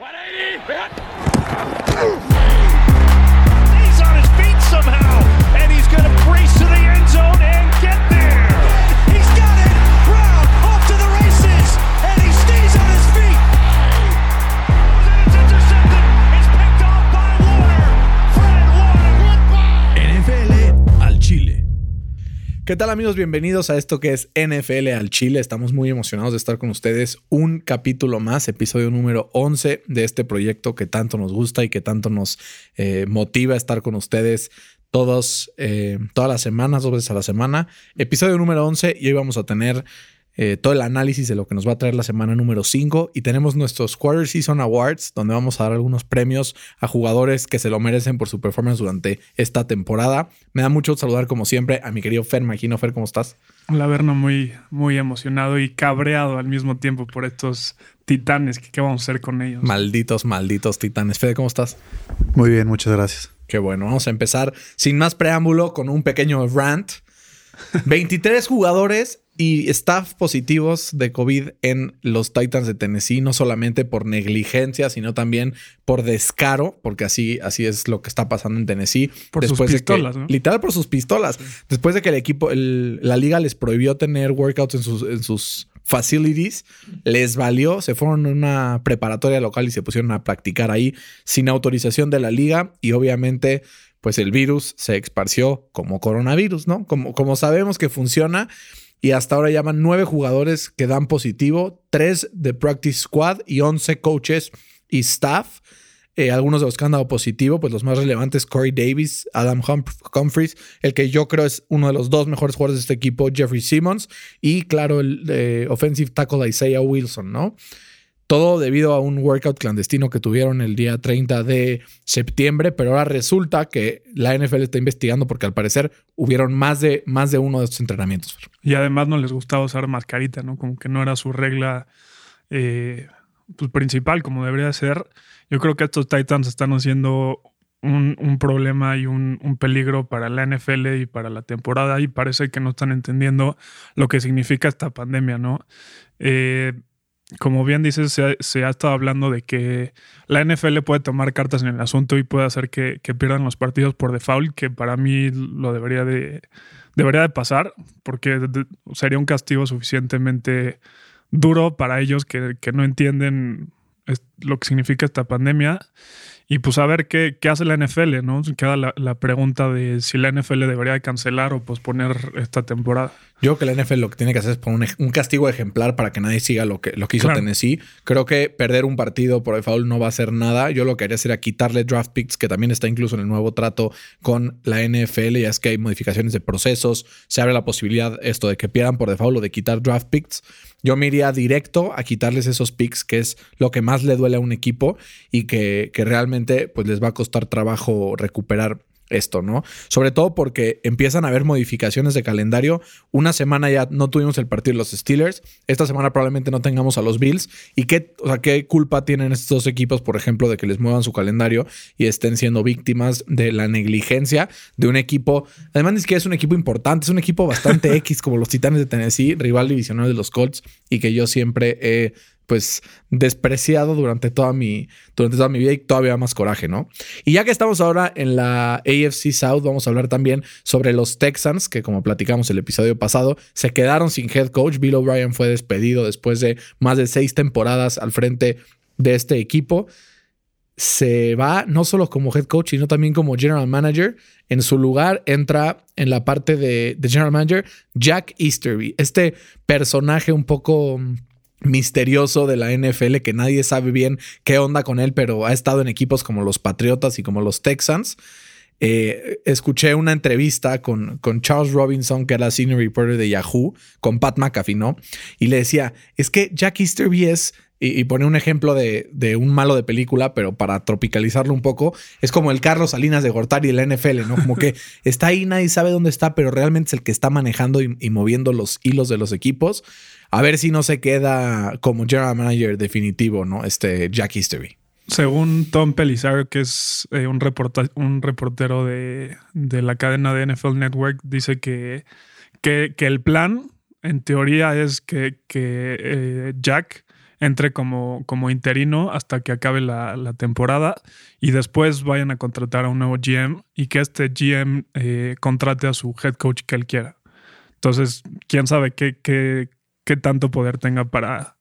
180! ¿Qué tal amigos? Bienvenidos a esto que es NFL al Chile. Estamos muy emocionados de estar con ustedes. Un capítulo más, episodio número 11 de este proyecto que tanto nos gusta y que tanto nos eh, motiva a estar con ustedes todos, eh, todas las semanas, dos veces a la semana. Episodio número 11 y hoy vamos a tener eh, todo el análisis de lo que nos va a traer la semana número 5 y tenemos nuestros Quarter Season Awards donde vamos a dar algunos premios a jugadores que se lo merecen por su performance durante esta temporada. Me da mucho saludar como siempre a mi querido Fer Maquino. Fer, ¿cómo estás? La Verno muy, muy emocionado y cabreado al mismo tiempo por estos titanes. que ¿Qué vamos a hacer con ellos? Malditos, malditos titanes. Fede, ¿cómo estás? Muy bien, muchas gracias. Qué bueno, vamos a empezar sin más preámbulo con un pequeño rant. 23 jugadores y staff positivos de COVID en los Titans de Tennessee, no solamente por negligencia, sino también por descaro, porque así, así es lo que está pasando en Tennessee. Por sus de que- pistolas, ¿no? Literal por sus pistolas. Después de que el equipo, el- la liga les prohibió tener workouts en sus, en sus facilities, les valió, se fueron a una preparatoria local y se pusieron a practicar ahí sin autorización de la liga y obviamente pues el virus se esparció como coronavirus, ¿no? Como, como sabemos que funciona y hasta ahora llaman nueve jugadores que dan positivo, tres de practice squad y once coaches y staff. Eh, algunos de los que han dado positivo, pues los más relevantes, Corey Davis, Adam Hump- Humphries, el que yo creo es uno de los dos mejores jugadores de este equipo, Jeffrey Simmons, y claro, el eh, offensive tackle Isaiah Wilson, ¿no? Todo debido a un workout clandestino que tuvieron el día 30 de septiembre, pero ahora resulta que la NFL está investigando porque al parecer hubieron más de, más de uno de estos entrenamientos. Y además no les gustaba usar mascarita, ¿no? Como que no era su regla eh, pues, principal, como debería ser. Yo creo que estos Titans están haciendo un, problema y un, un peligro para la NFL y para la temporada y parece que no están entendiendo lo que significa esta pandemia, ¿no? Eh, como bien dices, se ha, se ha estado hablando de que la NFL puede tomar cartas en el asunto y puede hacer que, que pierdan los partidos por default, que para mí lo debería de, debería de pasar, porque sería un castigo suficientemente duro para ellos que, que no entienden lo que significa esta pandemia. Y pues a ver qué, qué hace la NFL, ¿no? Queda la, la pregunta de si la NFL debería de cancelar o posponer esta temporada. Yo creo que la NFL lo que tiene que hacer es poner un, castigo ejemplar para que nadie siga lo que, lo que hizo Claro. Tennessee. Creo que perder un partido por default no va a hacer nada. Yo lo que haría sería quitarle draft picks, que también está incluso en el nuevo trato con la NFL. Ya es que hay modificaciones de procesos. Se abre la posibilidad esto de que pierdan por default o de quitar draft picks. Yo me iría directo a quitarles esos picks, que es lo que más le duele a un equipo y que, que realmente pues, les va a costar trabajo recuperar esto, ¿no? Sobre todo porque empiezan a haber modificaciones de calendario. Una semana ya no tuvimos el partido de los Steelers. Esta semana probablemente no tengamos a los Bills. ¿Y qué, o sea, qué culpa tienen estos dos equipos, por ejemplo, de que les muevan su calendario y estén siendo víctimas de la negligencia de un equipo? Además, es que es un equipo importante, es un equipo bastante X como los Titanes de Tennessee, rival divisional de los Colts y que yo siempre he pues despreciado durante toda mi durante toda mi vida y todavía más coraje, ¿no? Y ya que estamos ahora en la AFC South, vamos a hablar también sobre los Texans, que como platicamos el episodio pasado, se quedaron sin head coach. Bill O'Brien fue despedido después de más de seis temporadas al frente de este equipo. Se va no solo como head coach, sino también como general manager. En su lugar entra en la parte de, de general manager Jack Easterby, este personaje un poco misterioso de la NFL que nadie sabe bien qué onda con él, pero ha estado en equipos como los Patriotas y como los Texans. Eh, escuché una entrevista con, con Charles Robinson, que era senior reporter de Yahoo, con Pat McAfee, ¿no? Y le decía, es que Jack Easterby es, y, y pone un ejemplo de, de un malo de película, pero para tropicalizarlo un poco, es como el Carlos Salinas de Gortari de la NFL, ¿no? Como que está ahí, nadie sabe dónde está, pero realmente es el que está manejando y, y moviendo los hilos de los equipos. A ver si no se queda como general manager definitivo, ¿no? Este Jack Easterby. Según Tom Pelissaro, que es eh, un, reportero de, la cadena de NFL Network, dice que, el plan, en teoría, es que, eh, Jack entre como, interino hasta que acabe la, temporada y después vayan a contratar a un nuevo GM y que este GM eh, contrate a su head coach que él quiera. Entonces, quién sabe qué tanto poder tenga para,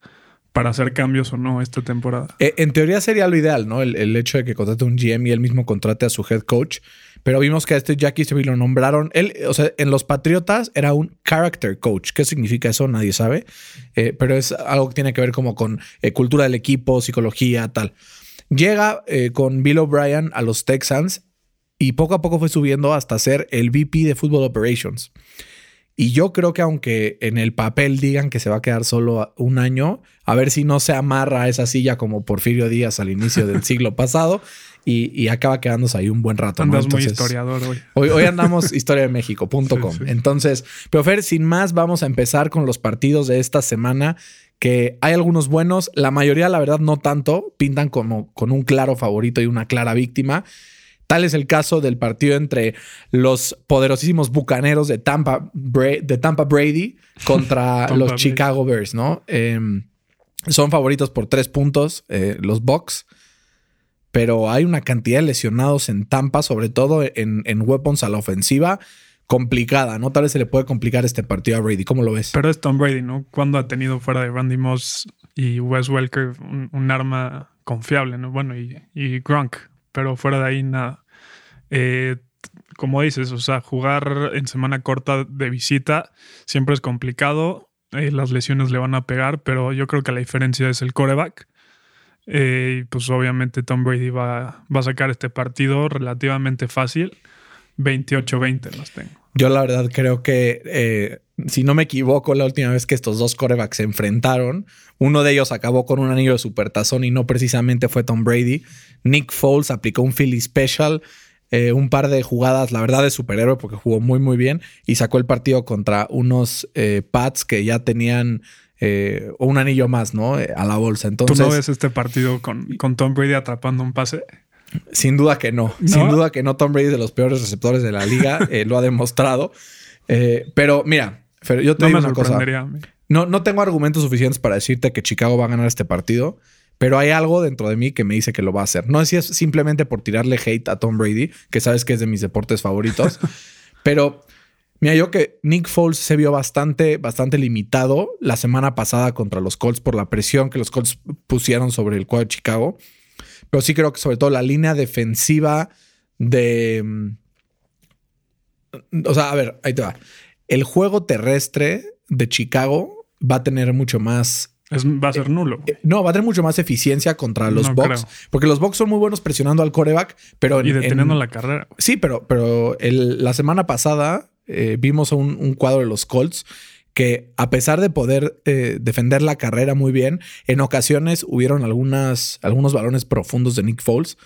para hacer cambios o no esta temporada. Eh, en teoría sería lo ideal, ¿no? El, hecho de que contrate un GM y él mismo contrate a su head coach. Pero vimos que a este Jackie Seville lo nombraron. Él, o sea, en los Patriotas era un character coach. ¿Qué significa eso? Nadie sabe. Eh, pero es algo que tiene que ver como con eh, cultura del equipo, psicología, tal. Llega con Bill O'Brien a los Texans y poco a poco fue subiendo hasta ser el VP de Football Operations. Y yo creo que aunque en el papel digan que se va a quedar solo un año, a ver si no se amarra a esa silla como Porfirio Díaz al inicio del siglo pasado y, acaba quedándose ahí un buen rato. Andas muy historiador hoy. Hoy, andamos historiademexico.com. Entonces, pero Fer, sin más, vamos a empezar con los partidos de esta semana que hay algunos buenos, la mayoría la verdad no tanto, pintan como con un claro favorito y una clara víctima. Tal es el caso del partido entre los poderosísimos bucaneros de Tampa, de Tampa Brady contra los Chicago Bears, ¿no? Em, son favoritos por tres puntos eh, los Bucks, pero hay una cantidad de lesionados en Tampa, sobre todo en, en, weapons a la ofensiva, complicada, ¿no? Tal vez se le puede complicar este partido a Brady. ¿Cómo lo ves? Pero es Tom Brady, ¿no? Cuando ha tenido fuera de Randy Moss y Wes Welker un, arma confiable, ¿no? Bueno, y, y Gronk pero fuera de ahí nada. Eh, como dices, o sea, jugar en semana corta de visita siempre es complicado. Eh, las lesiones le van a pegar, pero yo creo que la diferencia es el coreback. Eh, pues obviamente Tom Brady va, va, a sacar este partido relativamente fácil. 28-20 los tengo. Yo la verdad creo que, si no me equivoco, la última vez que estos dos corebacks se enfrentaron, uno de ellos acabó con un anillo de supertazón y no precisamente fue Tom Brady. Nick Foles aplicó un Philly Special, eh, un par de jugadas, la verdad, de superhéroe, porque jugó muy, muy bien y sacó el partido contra unos eh, Pats que ya tenían eh, un anillo más, ¿no? a la bolsa. Entonces, ¿Tú no ves este partido con, con Tom Brady atrapando un pase? Sin duda que no. Sin duda que no. Tom Brady es de los peores receptores de la liga. lo ha demostrado. pero mira, yo te digo una cosa. No, no tengo argumentos suficientes para decirte que Chicago va a ganar este partido, pero hay algo dentro de mí que me dice que lo va a hacer. No sé si es simplemente por tirarle hate a Tom Brady, que sabes que es de mis deportes favoritos, pero mira, yo que Nick Foles se vio bastante, bastante limitado la semana pasada contra los Colts por la presión que los Colts pusieron sobre el cuadro de Chicago. Pero sí creo que sobre todo la línea defensiva de... Mm, o sea, a ver, ahí te va. El juego terrestre de Chicago va a tener mucho más. va a ser nulo. Eh, no, va a tener mucho más eficiencia contra los no Porque los Bucks son muy buenos presionando al coreback, pero. Y deteniendo la carrera. Sí, pero, pero la semana pasada eh, vimos un, un, cuadro de los Colts que, a pesar de poder eh, defender la carrera muy bien, en ocasiones hubieron algunas, algunos balones profundos de Nick Foles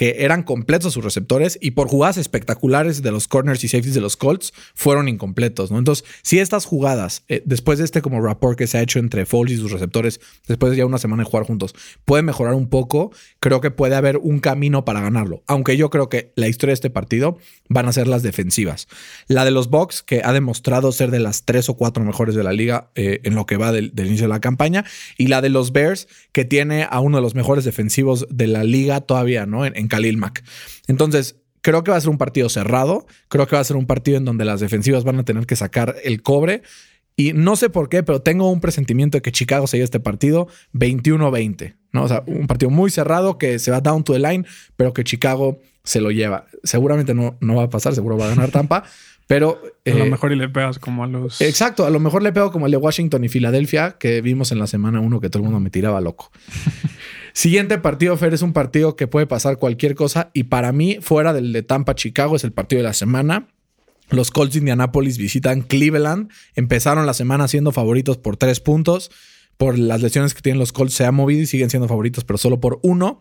que eran completos sus receptores y por jugadas espectaculares de los corners y safeties de los Colts fueron incompletos, ¿no? Entonces, si estas jugadas, eh, después de este como rapport que se ha hecho entre Foles y sus receptores, después de ya una semana de jugar juntos, puede mejorar un poco, creo que puede haber un camino para ganarlo. Aunque yo creo que la historia de este partido van a ser las defensivas. La de los Bucks, que ha demostrado ser de las tres o cuatro mejores de la liga eh, en lo que va del, inicio de la campaña, y la de los Bears, que tiene a uno de los mejores defensivos de la liga todavía, ¿no? En, Khalil Mack. Entonces, creo que va a ser un partido cerrado. Creo que va a ser un partido en donde las defensivas van a tener que sacar el cobre. Y no sé por qué, pero tengo un presentimiento de que Chicago se lleva este partido 21-20. ¿no? O sea, un partido muy cerrado que se va down to the line, pero que Chicago se lo lleva. Seguramente no, no va a pasar, seguro va a ganar Tampa. Pero. a lo eh, mejor y le pegas como a los. Exacto, a lo mejor le pego como el de Washington y Filadelfia, que vimos en la semana uno que todo el mundo me tiraba loco. Siguiente partido, Fer, es un partido que puede pasar cualquier cosa. Y para mí, fuera del de Tampa, Chicago, es el partido de la semana. Los Colts de Indianapolis visitan Cleveland. Empezaron la semana siendo favoritos por tres puntos. Por las lesiones que tienen los Colts se ha movido y siguen siendo favoritos, pero solo por uno.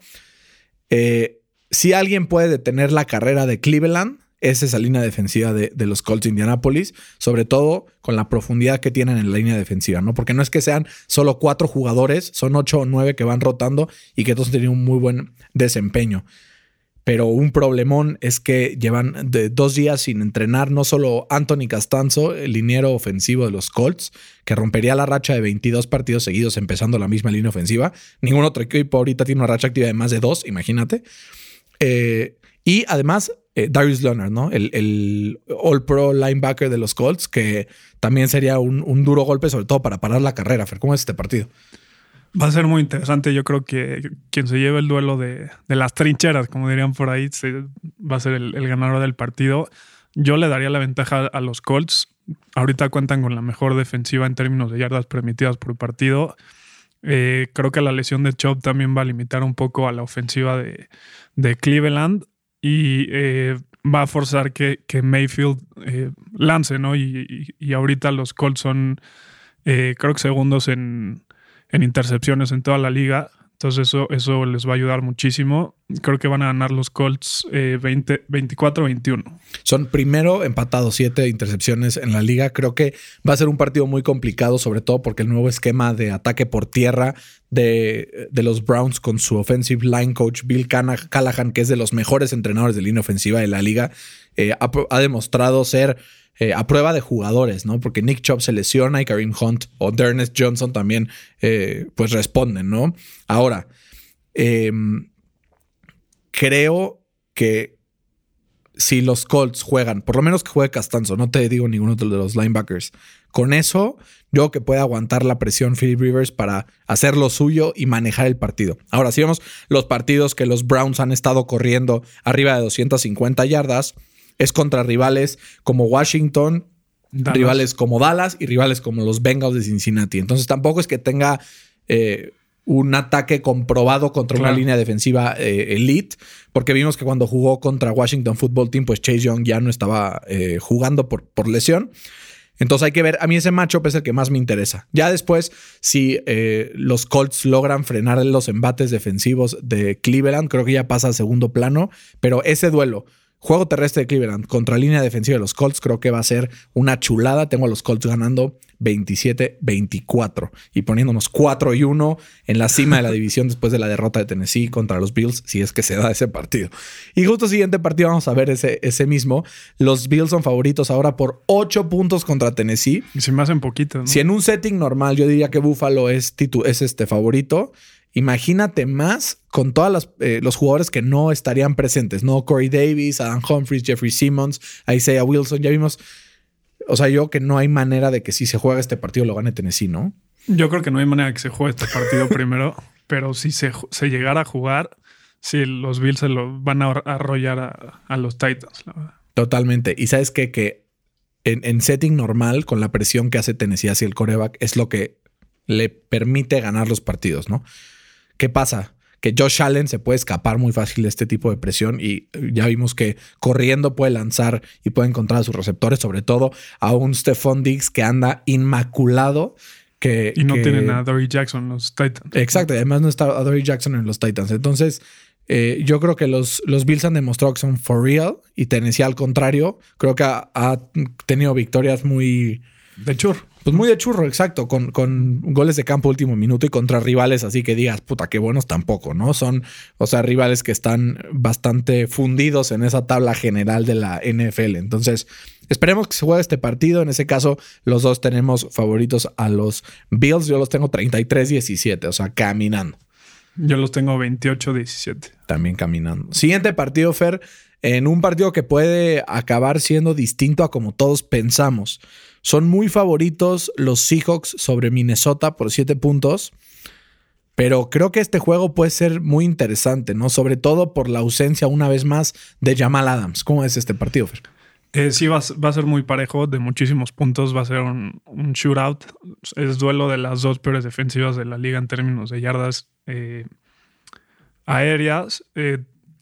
Eh, si alguien puede detener la carrera de Cleveland, es esa línea defensiva de, los Colts de Indianapolis, sobre todo con la profundidad que tienen en la línea defensiva, ¿no? Porque no es que sean solo cuatro jugadores, son ocho o nueve que van rotando y que todos tienen un muy buen desempeño. pero un problemón es que llevan de dos días sin entrenar no solo Anthony Castanzo, el liniero ofensivo de los Colts, que rompería la racha de 22 partidos seguidos empezando la misma línea ofensiva. Ningún otro equipo ahorita tiene una racha activa de más de dos, imagínate. Eh, y además, eh, Darius Leonard, ¿no? El, All Pro linebacker de los Colts, que también sería un, duro golpe, sobre todo para parar la carrera. Fer, ¿cómo es este partido? Va a ser muy interesante. Yo creo que quien se lleve el duelo de, las trincheras, como dirían por ahí, va a ser el, ganador del partido. Yo le daría la ventaja a los Colts. Ahorita cuentan con la mejor defensiva en términos de yardas permitidas por partido. Eh, creo que la lesión de Chop también va a limitar un poco a la ofensiva de, Cleveland y eh, va a forzar que, Mayfield eh, lance, ¿no? Y, y, ahorita los Colts son, creo que segundos en, en intercepciones en toda la liga. Entonces eso, eso les va a ayudar muchísimo. Creo que van a ganar los Colts 24-21. Eh, Son primero empatados, siete intercepciones en la liga. Creo que va a ser un partido muy complicado, sobre todo porque el nuevo esquema de ataque por tierra de, de los Browns con su offensive line coach Bill Callahan, que es de los mejores entrenadores de línea ofensiva de la liga, eh, ha demostrado ser eh, a prueba de jugadores, ¿no? Porque Nick Chubb se lesiona y Kareem Hunt o Dernest Johnson también, eh, pues responden, ¿no? Ahora, em, creo que si los Colts juegan, por lo menos que juegue Castanzo, no te digo ninguno de los linebackers, con eso yo que pueda aguantar la presión Philip Rivers para hacer lo suyo y manejar el partido. Ahora, si vemos los partidos que los Browns han estado corriendo arriba de 250 yardas, es contra rivales como Washington, rivales como Dallas y rivales como los Bengals de Cincinnati. Entonces tampoco es que tenga eh, un ataque comprobado contra una línea defensiva eh, elite, porque vimos que cuando jugó contra Washington Football Team, pues Chase Young ya no estaba eh, jugando por, por lesión. Entonces hay que ver, a mí ese matchup es el que más me interesa. Ya después, si los Colts logran frenar los embates defensivos de Cleveland, creo que ya pasa a segundo plano, pero ese duelo Juego terrestre de Cleveland contra línea defensiva de los Colts creo que va a ser una chulada. Tengo a los Colts ganando 27-24 y poniéndonos 4 y 1 en la cima de la división después de la derrota de Tennessee contra los Bills, si es que se da ese partido. Y justo siguiente partido vamos a ver ese, ese mismo. Los Bills son favoritos ahora por 8 puntos contra Tennessee. Y se me hacen poquitos. ¿no? Si en un setting normal yo diría que Buffalo es, es este favorito. Imagínate más con todos eh, los jugadores que no estarían presentes, ¿no? Corey Davis, Adam Humphries, Jeffrey Simmons, Isaiah Wilson, ya vimos. O sea, yo que no hay manera de que si se juega este partido lo gane Tennessee, ¿no? Yo creo que no hay manera de que se juegue este partido primero, pero si se, llegara a jugar, sí, los Bills se lo van a arrollar a, los Titans, la verdad. Totalmente. Y sabes qué? que en, en, setting normal, con la presión que hace Tennessee hacia el coreback, es lo que le permite ganar los partidos, ¿no? ¿Qué pasa? Que Josh Allen se puede escapar muy fácil de este tipo de presión y ya vimos que corriendo puede lanzar y puede encontrar a sus receptores, sobre todo a un Stephon Diggs que anda inmaculado. Que, y no tienen a Dory Jackson en los Titans. Exacto, y además no está a Dory Jackson en los Titans. Entonces, eh, yo creo que los, los Bills han demostrado que son for real y Tennessee al contrario, creo que ha, ha tenido victorias muy... De churro. Pues muy de churro, exacto, con, con, goles de campo último minuto y contra rivales así que digas, puta, qué buenos tampoco, ¿no? Son, o sea, rivales que están bastante fundidos en esa tabla general de la NFL. Entonces, esperemos que se juegue este partido. En ese caso, los dos tenemos favoritos a los Bills. Yo los tengo 33-17, o sea, caminando. Yo los tengo 28-17. También caminando. Siguiente partido, Fer, en un partido que puede acabar siendo distinto a como todos pensamos. Son muy favoritos los Seahawks sobre Minnesota por 7 puntos. Pero creo que este juego puede ser muy interesante, ¿no? Sobre todo por la ausencia una vez más de Jamal Adams. ¿Cómo es este partido, Fer? Eh, sí, va, a ser muy parejo, de muchísimos puntos. Va a ser un, shootout. Es duelo de las dos peores defensivas de la liga en términos de yardas eh, aéreas. Eh,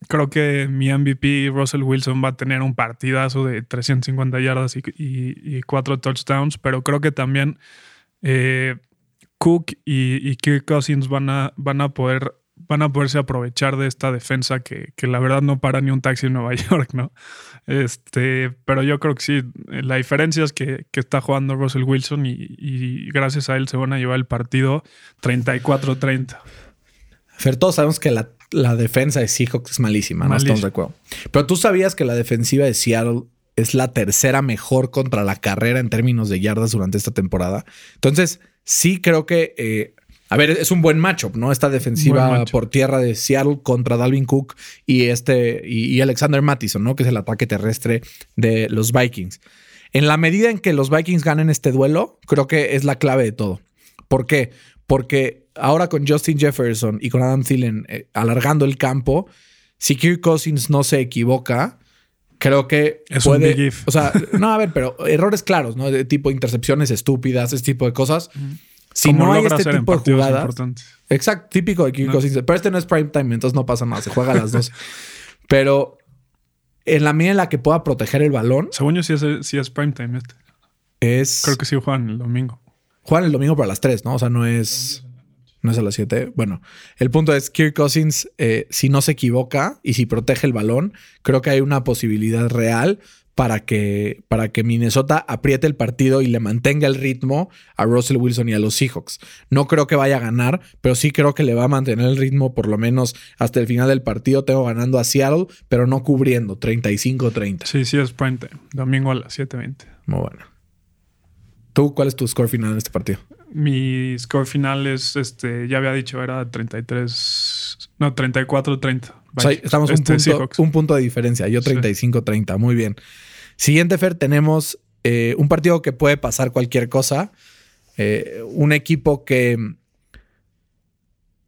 creo que mi MVP, Russell Wilson, va a tener un partidazo de 350 yardas y, cuatro touchdowns, pero creo que también eh, Cook y, Kirk Cousins van a, van a poder van a poderse aprovechar de esta defensa que, la verdad no para ni un taxi en Nueva York, ¿no? Este, pero yo creo que sí, la diferencia es que, que está jugando Russell Wilson y, y, gracias a él se van a llevar el partido 34-30. Fer, todos sabemos que la la defensa de Seahawks es malísima, no estamos de acuerdo. Pero tú sabías que la defensiva de Seattle es la tercera mejor contra la carrera en términos de yardas durante esta temporada. Entonces, sí creo que, eh, a ver, es un buen matchup, ¿no? Esta defensiva por tierra de Seattle contra Dalvin Cook y este y, y Alexander Mattison, ¿no? Que es el ataque terrestre de los Vikings. En la medida en que los Vikings ganen este duelo, creo que es la clave de todo. ¿Por qué? Porque ahora con Justin Jefferson y con Adam Thielen eh, alargando el campo, si Kirk Cousins no se equivoca, creo que Es un puede. big if. O sea, no, a ver, pero errores claros, ¿no? De tipo intercepciones estúpidas, ese tipo de cosas. Si Como no hay este hacer en tipo de jugadas. Exacto, típico de Kirk No. Cousins. Pero este no es prime time, entonces no pasa nada, se juega a las dos. pero en la medida en la que pueda proteger el balón, Según yo, sí es, sí es prime time este. es. Creo que sí juegan el domingo. Juegan el domingo para las 3, ¿no? O sea, no es. No es a las 7. Bueno, el punto es Kirk Cousins, eh, si no se equivoca y si protege el balón, creo que hay una posibilidad real para que, para que Minnesota apriete el partido y le mantenga el ritmo a Russell Wilson y a los Seahawks. No creo que vaya a ganar, pero sí creo que le va a mantener el ritmo por lo menos hasta el final del partido. Tengo ganando a Seattle, pero no cubriendo 35-30. Sí, sí es time. Domingo a las 7.20. Muy bueno. ¿Tú cuál es tu score final en este partido? Mi score final es, este, ya había dicho, era 33, no, 34-30. O sea, estamos Este, un, punto, Seahawks. un punto de diferencia. Yo Sí. 35-30. Muy bien. Siguiente, Fer, tenemos eh, un partido que puede pasar cualquier cosa. Eh, un equipo que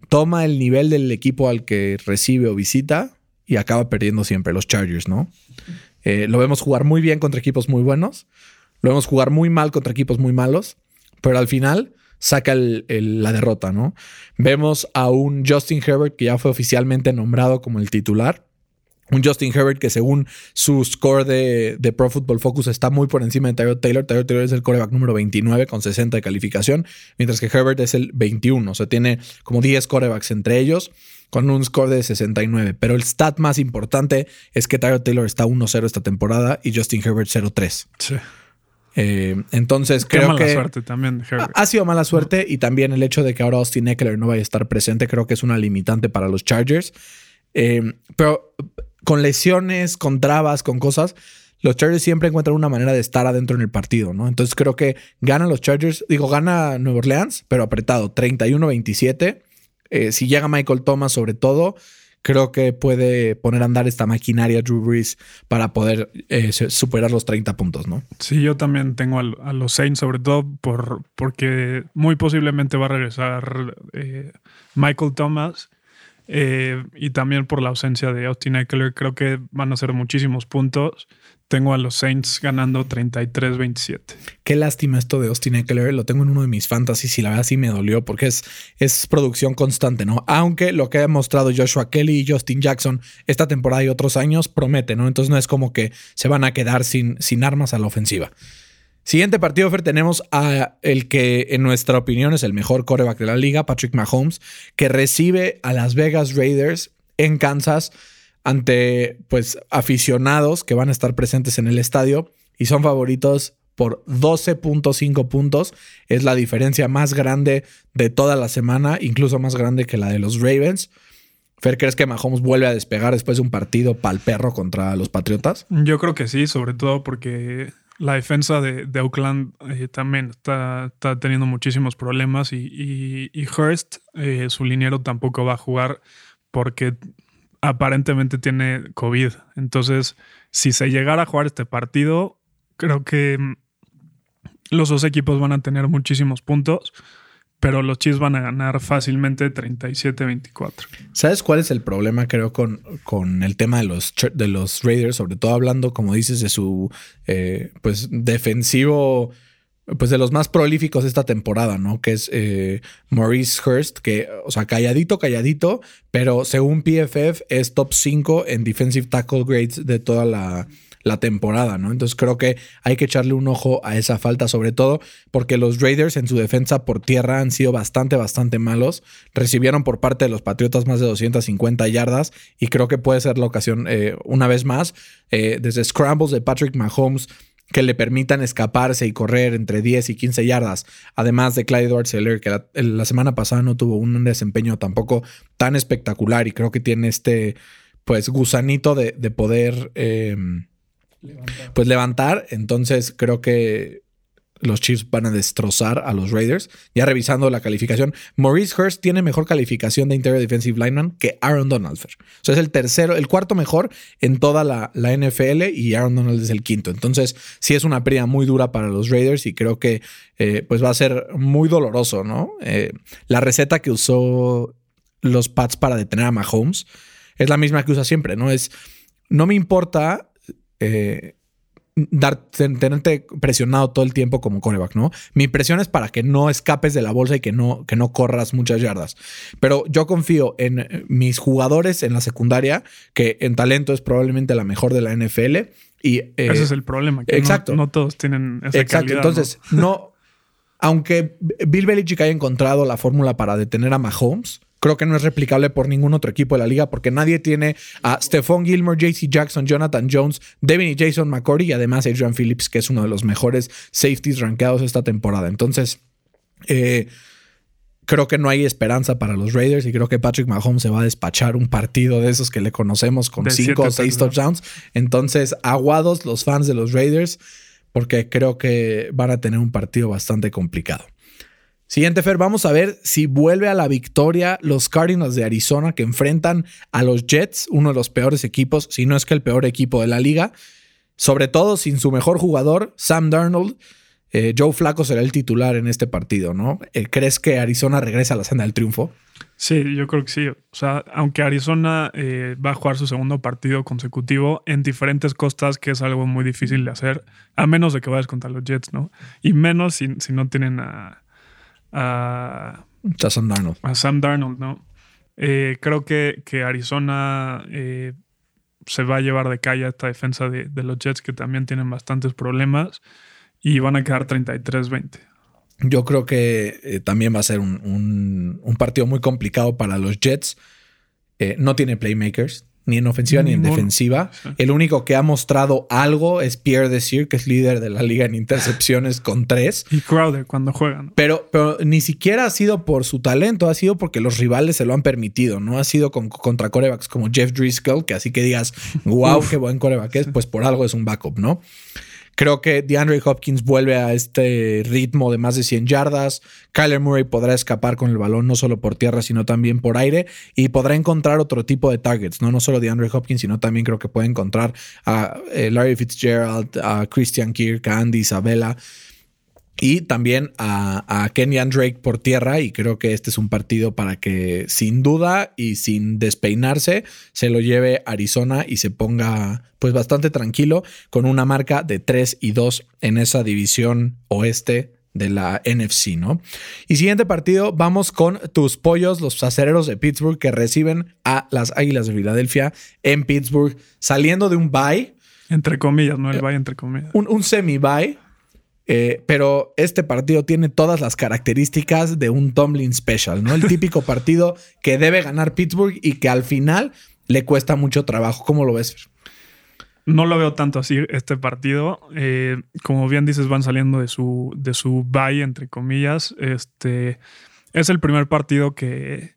toma el nivel del equipo al que recibe o visita y acaba perdiendo siempre, los Chargers, ¿no? Eh, lo vemos jugar muy bien contra equipos muy buenos. Lo vemos jugar muy mal contra equipos muy malos. Pero al final saca la derrota, ¿no? Vemos a un Justin Herbert que ya fue oficialmente nombrado como el titular. Un Justin Herbert que según su score de, de Pro Football Focus está muy por encima de Tyrod Taylor. Tyrod Taylor es el coreback número 29 con 60 de calificación, mientras que Herbert es el 21. O sea, tiene como 10 corebacks entre ellos con un score de 69. Pero el stat más importante es que Tyrod Taylor está 1-0 esta temporada y Justin Herbert 0-3. Sí. Eh, entonces Qué creo mala que... suerte también. Ha sido mala suerte y también el hecho de que ahora Austin Eckler no vaya a estar presente creo que es una limitante para los Chargers. Eh, pero con lesiones, con trabas, con cosas, los Chargers siempre encuentran una manera de estar adentro en el partido, ¿no? Entonces creo que ganan los Chargers, digo, gana Nueva Orleans, pero apretado, 31-27. Eh, si llega Michael Thomas sobre todo, creo que puede poner a andar esta maquinaria Drew Brees para poder eh, superar los 30 puntos, ¿no? Sí, yo también tengo a, los Saints, sobre todo por, porque muy posiblemente va a regresar eh, Michael Thomas eh, y también por la ausencia de Austin Eckler. Creo que van a ser muchísimos puntos. Tengo a los Saints ganando 33-27. Qué lástima esto de Austin Eckler. Lo tengo en uno de mis fantasies y la verdad sí me dolió porque es, es producción constante, ¿no? Aunque lo que ha demostrado Joshua Kelly y Justin Jackson esta temporada y otros años promete, ¿no? Entonces no es como que se van a quedar sin, sin armas a la ofensiva. Siguiente partido, Fer, tenemos a el que en nuestra opinión es el mejor coreback de la liga, Patrick Mahomes, que recibe a Las Vegas Raiders en Kansas ante pues aficionados que van a estar presentes en el estadio y son favoritos por 12.5 puntos. Es la diferencia más grande de toda la semana, incluso más grande que la de los Ravens. Fer, ¿crees que Mahomes vuelve a despegar después de un partido pal perro contra los Patriotas? Yo creo que sí, sobre todo porque la defensa de, de Oakland eh, también está, está teniendo muchísimos problemas y, y, y Hurst, eh, su liniero, tampoco va a jugar porque aparentemente tiene COVID. Entonces, si se llegara a jugar este partido, creo que mm, los dos equipos van a tener muchísimos puntos, pero los Chiefs van a ganar fácilmente 37-24. ¿Sabes cuál es el problema, creo, con, con el tema de los, de los Raiders? Sobre todo hablando, como dices, de su eh, pues defensivo, pues de los más prolíficos esta temporada, ¿no? Que es eh, Maurice Hurst, que, o sea, calladito, calladito, pero según PFF es top 5 en defensive tackle grades de toda la, la temporada, ¿no? Entonces creo que hay que echarle un ojo a esa falta, sobre todo porque los Raiders en su defensa por tierra han sido bastante, bastante malos. Recibieron por parte de los Patriotas más de 250 yardas y creo que puede ser la ocasión eh, una vez más. eh, desde scrambles de Patrick Mahomes que le permitan escaparse y correr entre 10 y 15 yardas, además de Clyde edwards que la, semana pasada no tuvo un desempeño tampoco tan espectacular y creo que tiene este pues gusanito de, poder em, pues levantar, entonces creo que los Chiefs van a destrozar a los Raiders. Ya revisando la calificación, Maurice Hurst tiene mejor calificación de Interior Defensive Lineman que Aaron Donald. O sea, es el tercero, el cuarto mejor en toda la, NFL y Aaron Donald es el quinto. Entonces, sí es una pérdida muy dura para los Raiders y creo que eh, pues va a ser muy doloroso, ¿no? Eh, la receta que usó los Pats para detener a Mahomes es la misma que usa siempre, ¿no? Es, no me importa... Eh, dar, tenerte presionado todo el tiempo como coreback, ¿no? Mi presión es para que no escapes de la bolsa y que no, que no corras muchas yardas. Pero yo confío en eh, mis jugadores en la secundaria, que en talento es probablemente la mejor de la NFL. Y, eh, Ese es el problema. Que exacto. No, todos tienen esa Exacto. Entonces, no, aunque Bill Belichick haya encontrado la fórmula para detener a Mahomes, creo que no es replicable por ningún otro equipo de la liga porque nadie tiene a Stephon Gilmore, JC Jackson, Jonathan Jones, Devin y Jason McCordy y además Adrian Phillips, que es uno de los mejores safeties rankeados esta temporada. Entonces, eh, creo que no hay esperanza para los Raiders y creo que Patrick Mahomes se va a despachar un partido de esos que le conocemos con cinco o seis touchdowns. Entonces, aguados los fans de los Raiders porque creo que van a tener un partido bastante complicado. Siguiente, Fer, vamos a ver si vuelve a la victoria los Cardinals de Arizona que enfrentan a los Jets, uno de los peores equipos, si no es que el peor equipo de la liga. Sobre todo sin su mejor jugador, Sam Darnold. Eh, Joe Flaco será el titular en este partido, ¿no? Eh, ¿Crees que Arizona regresa a la senda del triunfo? Sí, yo creo que sí. O sea, aunque Arizona eh, va a jugar su segundo partido consecutivo en diferentes costas, que es algo muy difícil de hacer, a menos de que vayas contra los Jets, ¿no? Y menos si no tienen a, a, Sam Darnold. A Sam Darnold, ¿no? Eh, creo que, que Arizona eh, se va a llevar de calle esta defensa de, los Jets que también tienen bastantes problemas y van a quedar 33-20. Yo creo que eh, también va a ser un, partido muy complicado para los Jets. no tiene playmakers ni en ofensiva ni en defensiva. El único que ha mostrado algo es Pierre Desir, que es líder de la liga en intercepciones con tres. Y Crowder cuando juegan. Pero, pero ni siquiera ha sido por su talento, ha sido porque los rivales se lo han permitido, ¿no? Ha sido con, contra corebacks como Jeff Driscoll, que así que digas, wow, qué buen coreback es, pues por algo es un backup, ¿no? Creo que DeAndre Hopkins vuelve a este ritmo de más de 100 yardas. Kyler Murray podrá escapar con el balón no solo por tierra, sino también por aire y podrá encontrar otro tipo de targets, no, no solo DeAndre Hopkins, sino también creo que puede encontrar a eh, Larry Fitzgerald, a Christian Kirk, a Andy Isabella y también a, a Kenyan Drake por tierra. Y creo que este es un partido para que sin duda y sin despeinarse se lo lleve Arizona y se ponga pues bastante tranquilo con una marca de 3 y 2 en esa división oeste de la NFC, ¿no? Y siguiente partido, vamos con tus pollos, los acereros de Pittsburgh que reciben a las Águilas de Filadelfia en Pittsburgh, saliendo de un bye. Entre comillas, no el bye entre comillas. Un, un semi-bye eh, pero este partido tiene todas las características de un Tomlin Special, ¿no? El típico partido que debe ganar Pittsburgh y que al final le cuesta mucho trabajo. ¿Cómo lo ves? No lo veo tanto así este partido. Eh, como bien dices, van saliendo de su, de su bye, entre comillas. Este es el primer partido que,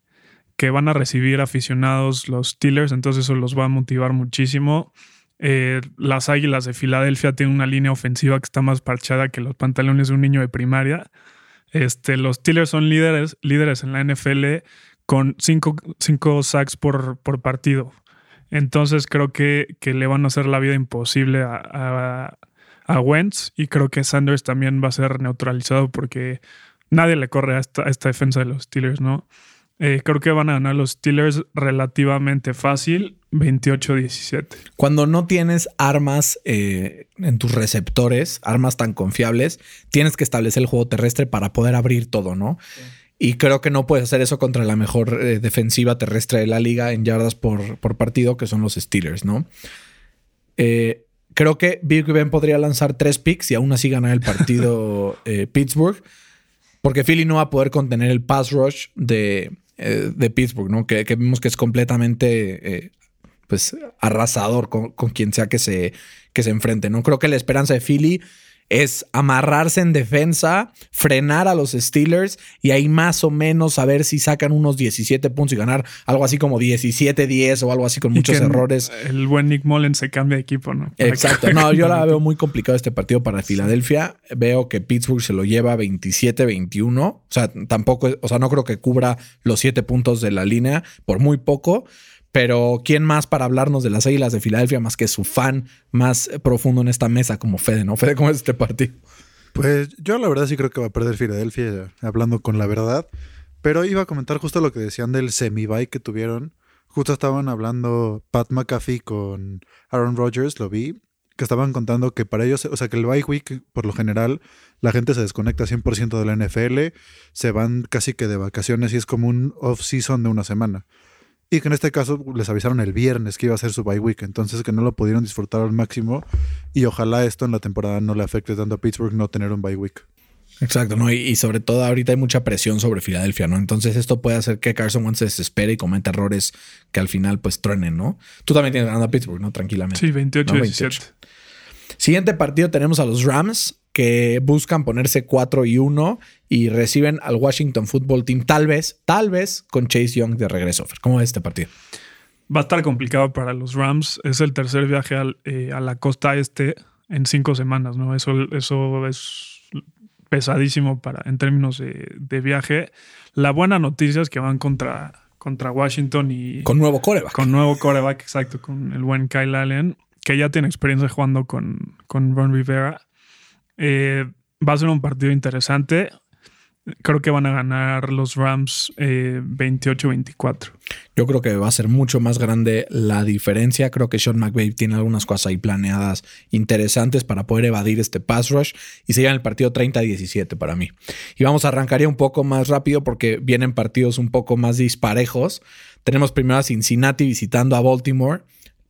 que van a recibir aficionados los Steelers, entonces eso los va a motivar muchísimo. Eh, las Águilas de Filadelfia tienen una línea ofensiva que está más parchada que los pantalones de un niño de primaria. Este, los Steelers son líderes, líderes en la NFL con cinco, sacks por, por, partido. Entonces creo que, que, le van a hacer la vida imposible a, a, Wentz y creo que Sanders también va a ser neutralizado porque nadie le corre a esta, a esta defensa de los Steelers, ¿no? Eh, creo que van a ganar los Steelers relativamente fácil, 28-17. Cuando no tienes armas eh, en tus receptores, armas tan confiables, tienes que establecer el juego terrestre para poder abrir todo, ¿no? Y creo que no puedes hacer eso contra la mejor eh, defensiva terrestre de la liga en yardas por, por partido, que son los Steelers, ¿no? creo que Big Ben podría lanzar tres picks y aún así ganar el partido Pittsburgh, porque Philly no va a poder contener el pass rush de, eh, de Pittsburgh, ¿no? Que, vimos que es completamente eh, pues arrasador con, con quien sea que se, que se enfrente. No creo que la esperanza de Philly es amarrarse en defensa, frenar a los Steelers y ahí más o menos a ver si sacan unos 17 puntos y ganar algo así como 17-10 o algo así con Y muchos errores. El buen Nick Mullen se cambia de equipo, ¿no? Para Exacto. No, yo la veo muy complicado este partido para Filadelfia. Veo que Pittsburgh se lo lleva 27-21. O sea, tampoco, o sea, no creo que cubra los 7 puntos de la línea por muy poco. Pero ¿quién más para hablarnos de las Águilas de Filadelfia más que su fan más profundo en esta mesa como Fede, ¿no? Fede, ¿cómo es este partido? Pues yo la verdad sí creo que va a perder Filadelfia, hablando con la verdad. Pero iba a comentar justo lo que decían del semi-bye que tuvieron. Justo estaban hablando Pat McAfee con Aaron Rodgers, lo vi, que estaban contando que para ellos, o sea, que el bye week, por lo general, la gente se desconecta 100% de la NFL, se van casi que de vacaciones y es como un off-season de una semana. Y que en este caso les avisaron el viernes que iba a ser su bye week, entonces que no lo pudieron disfrutar al máximo y ojalá esto en la temporada no le afecte tanto a Pittsburgh no tener un bye week. Exacto, ¿no? Y, y sobre todo ahorita hay mucha presión sobre Filadelfia, ¿no? Entonces esto puede hacer que Carson Wentz se desespere y cometa errores que al final pues truenen, ¿no? Tú también tienes ganando a Pittsburgh, ¿no? Tranquilamente. Sí, 28-17. No, 28. Siguiente partido tenemos a los Rams que buscan ponerse 4 y 1 y reciben al Washington Football Team, tal vez, tal vez con Chase Young de regreso. ¿Cómo es este partido? Va a estar complicado para los Rams. Es el tercer viaje al- eh, a la costa este en cinco semanas, ¿no? Eso, eso es pesadísimo para, en términos de, de viaje. La buena noticia es que van contra, contra Washington y Con nuevo coreback. con nuevo coreback, exacto, con el buen Kyle Allen, que ya tiene experiencia jugando con, con Ron Rivera. Eh, va a ser un partido interesante. Creo que van a ganar los Rams eh, 28-24. Yo creo que va a ser mucho más grande la diferencia. Creo que Sean McVay tiene algunas cosas ahí planeadas interesantes para poder evadir este pass rush y se llevan el partido 30-17 para mí. Y vamos a arrancar ya un poco más rápido porque vienen partidos un poco más disparejos. Tenemos primero a Cincinnati visitando a Baltimore.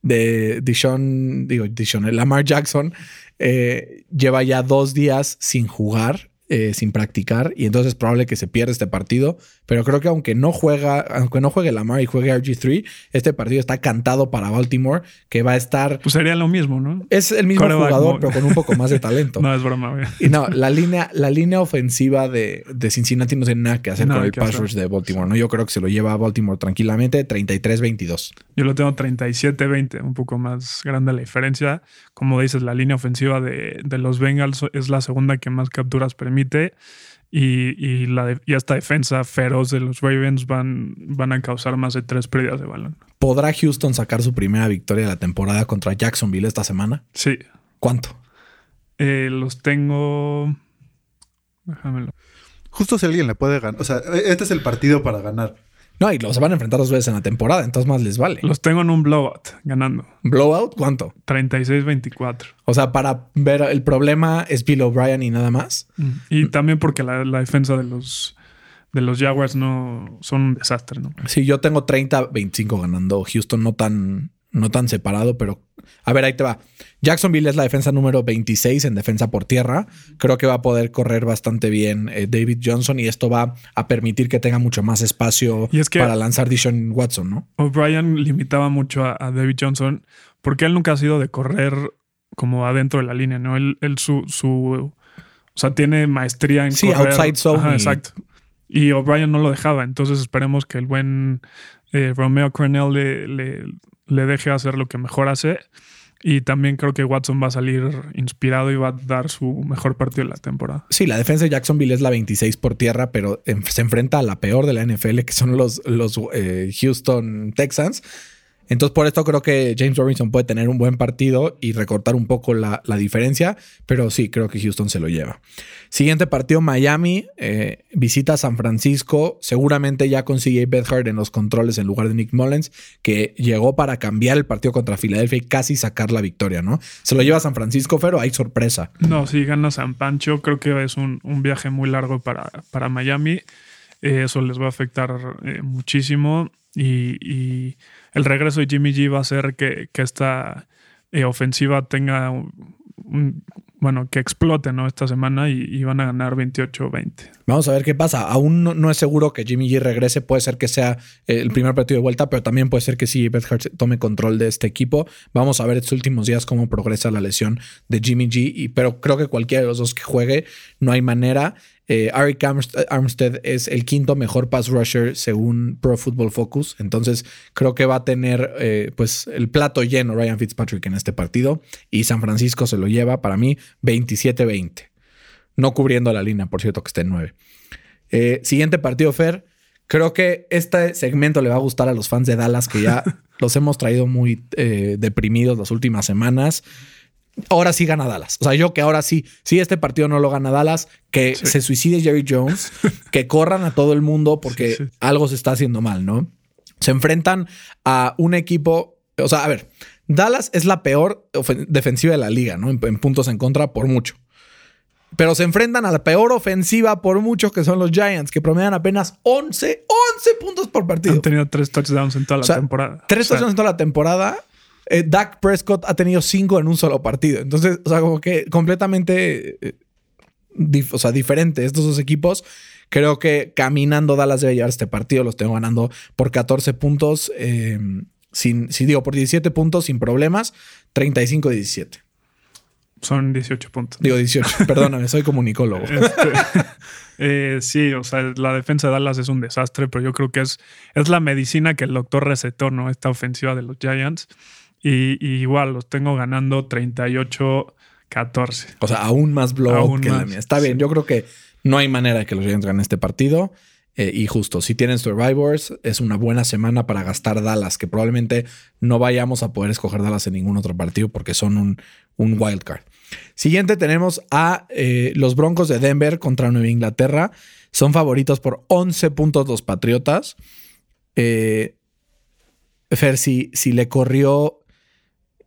De Dishon, digo, Dishon, Lamar Jackson eh, lleva ya dos días sin jugar eh, sin practicar y entonces es probable que se pierda este partido. Pero creo que aunque no juega, aunque no juegue Lamar y juegue RG3, este partido está cantado para Baltimore, que va a estar. Pues sería lo mismo, ¿no? Es el mismo jugador, pero con un poco más de talento. No, es broma, güey. Y no, la línea, la línea ofensiva de, de Cincinnati no tiene nada que hacer Nada con el pass rush de Baltimore. ¿no? Yo creo que se lo lleva a Baltimore tranquilamente, 33-22. Yo lo tengo 37-20, un poco más grande la diferencia. Como dices, la línea ofensiva de, de los Bengals es la segunda que más capturas permite. Y, y, la de- y esta defensa feroz de los Ravens van, van a causar más de tres pérdidas de balón. ¿Podrá Houston sacar su primera victoria de la temporada contra Jacksonville esta semana? Sí, ¿Cuánto? eh, los tengo. Déjamelo. Justo si alguien le puede ganar, o sea, este es el partido para ganar. No, y los van a enfrentar dos veces en la temporada, entonces más les vale. Los tengo en un blowout, ganando. ¿Blowout? ¿Cuánto? 36-24. O sea, para ver el problema es Bill O'Brien y nada más. Y también porque la, la defensa de los, de los Jaguars no son un desastre, ¿no? Sí, yo tengo 30-25 ganando. Houston no tan, no tan separado, pero a ver, ahí te va. Jacksonville es la defensa número 26 en defensa por tierra. Creo que va a poder correr bastante bien eh, David Johnson y esto va a permitir que tenga mucho más espacio Y es que- para lanzar Dishon Watson, ¿no? O'Brien limitaba mucho a, a David Johnson porque él nunca ha sido de correr como adentro de la línea, ¿no? Él, él su, su. O sea, tiene maestría en Sí, correr. outside zone Ajá, y- exacto. Y O'Brien no lo dejaba. Entonces esperemos que el buen eh, Romeo Cornell le, le, le deje hacer lo que mejor hace. Y también creo que Watson va a salir inspirado y va a dar su mejor partido de la temporada. Sí, la defensa de Jacksonville es la 26 por tierra, pero se enfrenta a la peor de la NFL, que son los, los eh, Houston Texans. Entonces, por esto creo que James Robinson puede tener un buen partido y recortar un poco la, la diferencia, pero sí, creo que Houston se lo lleva. Siguiente partido, Miami, eh, visita San Francisco, seguramente ya consigue Bedhard en los controles en lugar de Nick Mullens, que llegó para cambiar el partido contra Filadelfia y casi sacar la victoria, ¿no? Se lo lleva a San Francisco, pero hay sorpresa. No, si gana San Pancho, creo que es un, un viaje muy largo para, para Miami. Eh, eso les va a afectar eh, muchísimo. Y, y el regreso de Jimmy G va a hacer que, que esta eh, ofensiva tenga un, bueno, que explote, ¿no? Esta semana y, van a ganar 28-20. Vamos a ver qué pasa. Aún no, no es seguro que Jimmy G regrese. Puede ser que sea el primer partido de vuelta, pero también puede ser que sí, Beth Hart tome control de este equipo. Vamos a ver estos últimos días cómo progresa la lesión de Jimmy G. Y, pero creo que cualquiera de los dos que juegue, no hay manera. Eh, Arik Armstead, es el quinto mejor pass rusher según Pro Football Focus. Entonces creo que va a tener eh, pues el plato lleno Ryan Fitzpatrick en este partido. Y San Francisco se lo lleva para mí 27-20. No cubriendo la línea, por cierto, que esté en 9. Eh, siguiente partido, Fer. Creo que este segmento le va a gustar a los fans de Dallas, que ya los hemos traído muy eh, deprimidos las últimas semanas. Ahora sí gana Dallas. O sea, yo que ahora sí, si este partido no lo gana Dallas, que Sí. se suicide Jerry Jones, que corran a todo el mundo porque Sí, sí. algo se está haciendo mal, ¿no? Se enfrentan a un equipo. O sea, a ver, Dallas es la peor defensiva de la liga, ¿no? En, en puntos en contra por mucho. Pero se enfrentan a la peor ofensiva por mucho que son los Giants, que promedian apenas 11, 11 puntos por partido. Han tenido tres touchdowns en toda la O sea, temporada. Tres O sea, touchdowns en toda la temporada. Eh, Dak Prescott ha tenido cinco en un solo partido. Entonces, o sea, como que completamente eh, dif- o sea, diferente estos dos equipos. Creo que caminando Dallas debe llevar este partido. Los tengo ganando por 14 puntos. eh, sin, si digo, por 17 puntos sin problemas. 35-17. Son 18 puntos. Digo 18. Perdóname, soy comunicólogo. Este, eh, sí, o sea, la defensa de Dallas es un desastre, pero yo creo que es, es la medicina que el doctor recetó, ¿no? Esta ofensiva de los Giants. Y, y igual los tengo ganando 38-14. O sea, aún más blowout Aún que la más, mía. Está bien, sí. yo creo que no hay manera de que los Giants ganen este partido. Eh, y justo, si tienen Survivors, es una buena semana para gastar Dallas, que probablemente no vayamos a poder escoger Dallas en ningún otro partido porque son un, un wild card. Siguiente tenemos a eh, los Broncos de Denver contra Nueva Inglaterra. Son favoritos por 11 puntos los Patriotas. Eh, Fer, si, si le corrió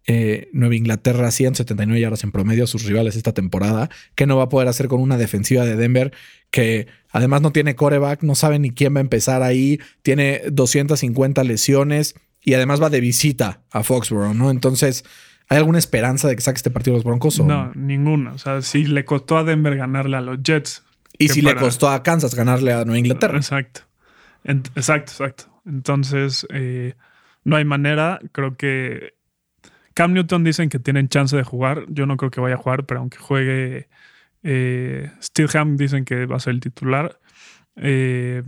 eh, Nueva Inglaterra 179 yardas en promedio a sus rivales esta temporada, que no va a poder hacer con una defensiva de Denver que además no tiene coreback, no sabe ni quién va a empezar ahí, tiene 250 lesiones y además va de visita a Foxborough, ¿no? Entonces, ¿hay alguna esperanza de que saque este partido los Broncos? o- No, ninguna. O sea, si le costó a Denver ganarle a los Jets. y si le costó a Kansas ganarle a Nueva Inglaterra. Exacto. En- exacto, exacto. Entonces, eh, no hay manera. Creo que Cam Newton dicen que tienen chance de jugar. Yo no creo que vaya a jugar, pero aunque juegue eh, dicen que va a ser el titular. Eh,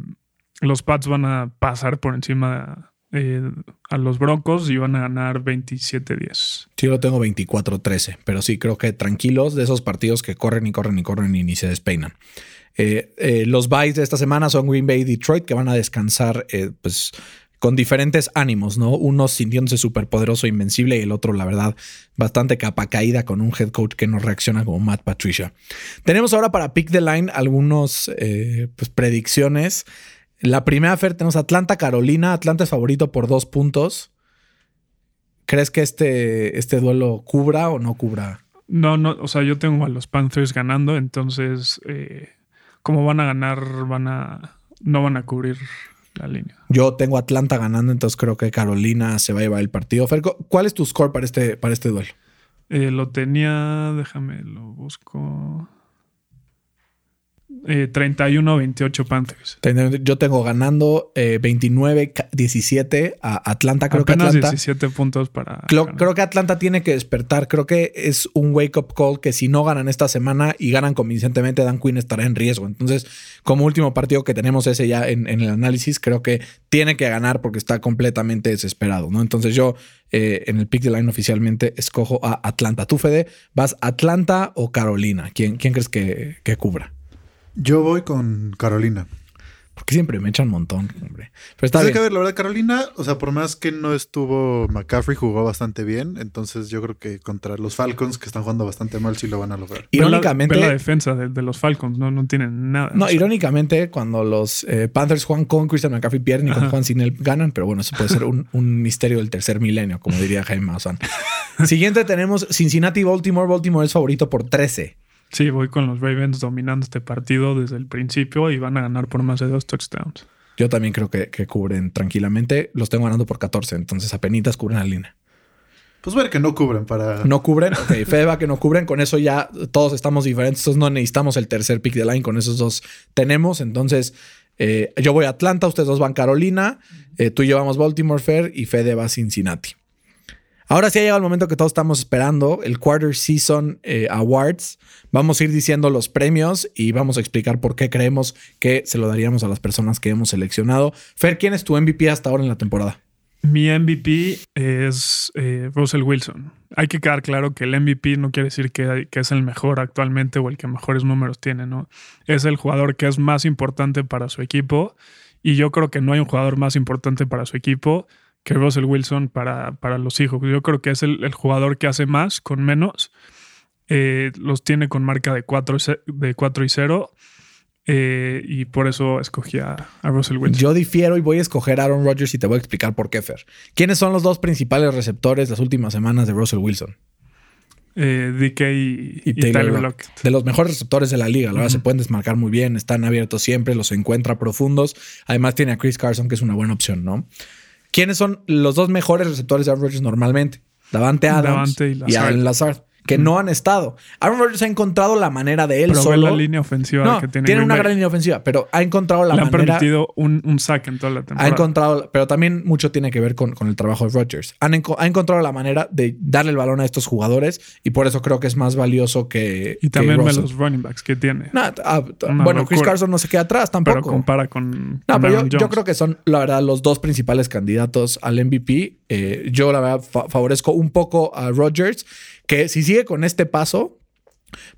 los Pats van a pasar por encima eh, a los Broncos y van a ganar 27-10. Sí, lo tengo 24-13, pero sí, creo que tranquilos de esos partidos que corren y corren y corren y ni se despeinan. Eh, los byes de esta semana son Green Bay y Detroit, que van a descansar pues, con diferentes ánimos, ¿no? Uno sintiéndose superpoderoso e invencible y el otro, la verdad, bastante capa caída con un head coach que no reacciona como Matt Patricia. Tenemos ahora para Pick the Line algunos eh, pues, predicciones. La primera, Fer, tenemos Atlanta, Carolina. Atlanta es favorito por dos puntos. ¿Crees que este, este duelo cubra o no cubra? No, no, o sea, yo tengo a los Panthers ganando, entonces, eh, como van a ganar, van a, no van a cubrir la línea. Yo tengo Atlanta ganando, entonces creo que Carolina se va a llevar el partido. Fer, cu- ¿cuál es tu score para este, para este duelo? Eh, lo tenía, déjame, lo busco. Eh, 31-28 Panthers. Yo tengo ganando eh, 29-17 a Atlanta. Creo Apenas que Atlanta. 17 puntos para. Creo, que Atlanta tiene que despertar. Creo que es un wake up call que si no ganan esta semana y ganan convincentemente, Dan Quinn estará en riesgo. Entonces, como último partido que tenemos ese ya en, en el análisis, creo que tiene que ganar porque está completamente desesperado. ¿no? Entonces, yo eh, en el pick de line oficialmente escojo a Atlanta. Tú, Fede, ¿vas Atlanta o Carolina? ¿Quién, quién crees que, que cubra? Yo voy con Carolina. Porque siempre me echan un montón, hombre. Pero está Pues hay bien. que ver, la verdad, Carolina, o sea, por más que no estuvo McCaffrey, jugó bastante bien. Entonces yo creo que contra los Falcons, que están jugando bastante mal, sí lo van a lograr. La- Irónicamente, ve la, defensa de, de los Falcons, no, no tienen nada. No, O sea, irónicamente, cuando los eh, Panthers juegan con Christian McCaffrey pierden y cuando Ajá. juegan sin él ganan, pero bueno, eso puede ser un, un misterio del tercer milenio, como diría Jaime Maussan. Siguiente tenemos Cincinnati Baltimore. Baltimore es favorito por 13. Sí, voy con los Ravens dominando este partido desde el principio y van a ganar por más de dos touchdowns. Yo también creo que, que cubren tranquilamente. Los tengo ganando por 14, entonces apenitas cubren la línea. Pues ver que no cubren para. No cubren. Ok, Fede va que no cubren. Con eso ya todos estamos diferentes. Entonces no necesitamos el tercer pick de line. Con esos dos tenemos. Entonces eh, yo voy a Atlanta, ustedes dos van Carolina. eh, tú y yo vamos Baltimore Fair y Fede va a Cincinnati. Ahora sí ha llegado el momento que todos estamos esperando, el Quarter Season eh, Awards. Vamos a ir diciendo los premios y vamos a explicar por qué creemos que se lo daríamos a las personas que hemos seleccionado. Fer, ¿quién es tu MVP hasta ahora en la temporada? Mi MVP es eh, Russell Wilson. Hay que quedar claro que el MVP no quiere decir que, que es el mejor actualmente o el que mejores números tiene, ¿no? Es el jugador que es más importante para su equipo y yo creo que no hay un jugador más importante para su equipo que Russell Wilson para, para los hijos. Yo creo que es el, el jugador que hace más con menos. Eh, los tiene con marca de 4, de 4 y 0. Eh, y por eso escogí a, a, Russell Wilson. Yo difiero y voy a escoger a Aaron Rodgers y te voy a explicar por qué, Fer. ¿Quiénes son los dos principales receptores las últimas semanas de Russell Wilson? Eh, DK y, y, Tyler Lockett. De los mejores receptores de la liga. La verdad, uh -huh. se pueden desmarcar muy bien, están abiertos siempre, los encuentra profundos. Además, tiene a Chris Carson, que es una buena opción, ¿no? ¿Quiénes son los dos mejores receptores de Aaron Rodgers normalmente? Davante Adams Davante y, y Allen Lazard que no han estado. Aaron Rodgers ha encontrado la manera de él pero solo. la línea ofensiva no, que tiene. Tiene una gran línea ofensiva, pero ha encontrado la Le manera. han permitido un, un, sack en toda la temporada. Ha encontrado, pero también mucho tiene que ver con, con el trabajo de Rodgers. Han, ha encontrado la manera de darle el balón a estos jugadores y por eso creo que es más valioso que. Y también que los running backs que tiene. No, ah, bueno, Chris Carson no se queda atrás tampoco. Pero compara con. No, con pero yo, yo, creo que son, la verdad, los dos principales candidatos al MVP. Eh, yo, la verdad, fa favorezco un poco a Rodgers, que si sigue con este paso,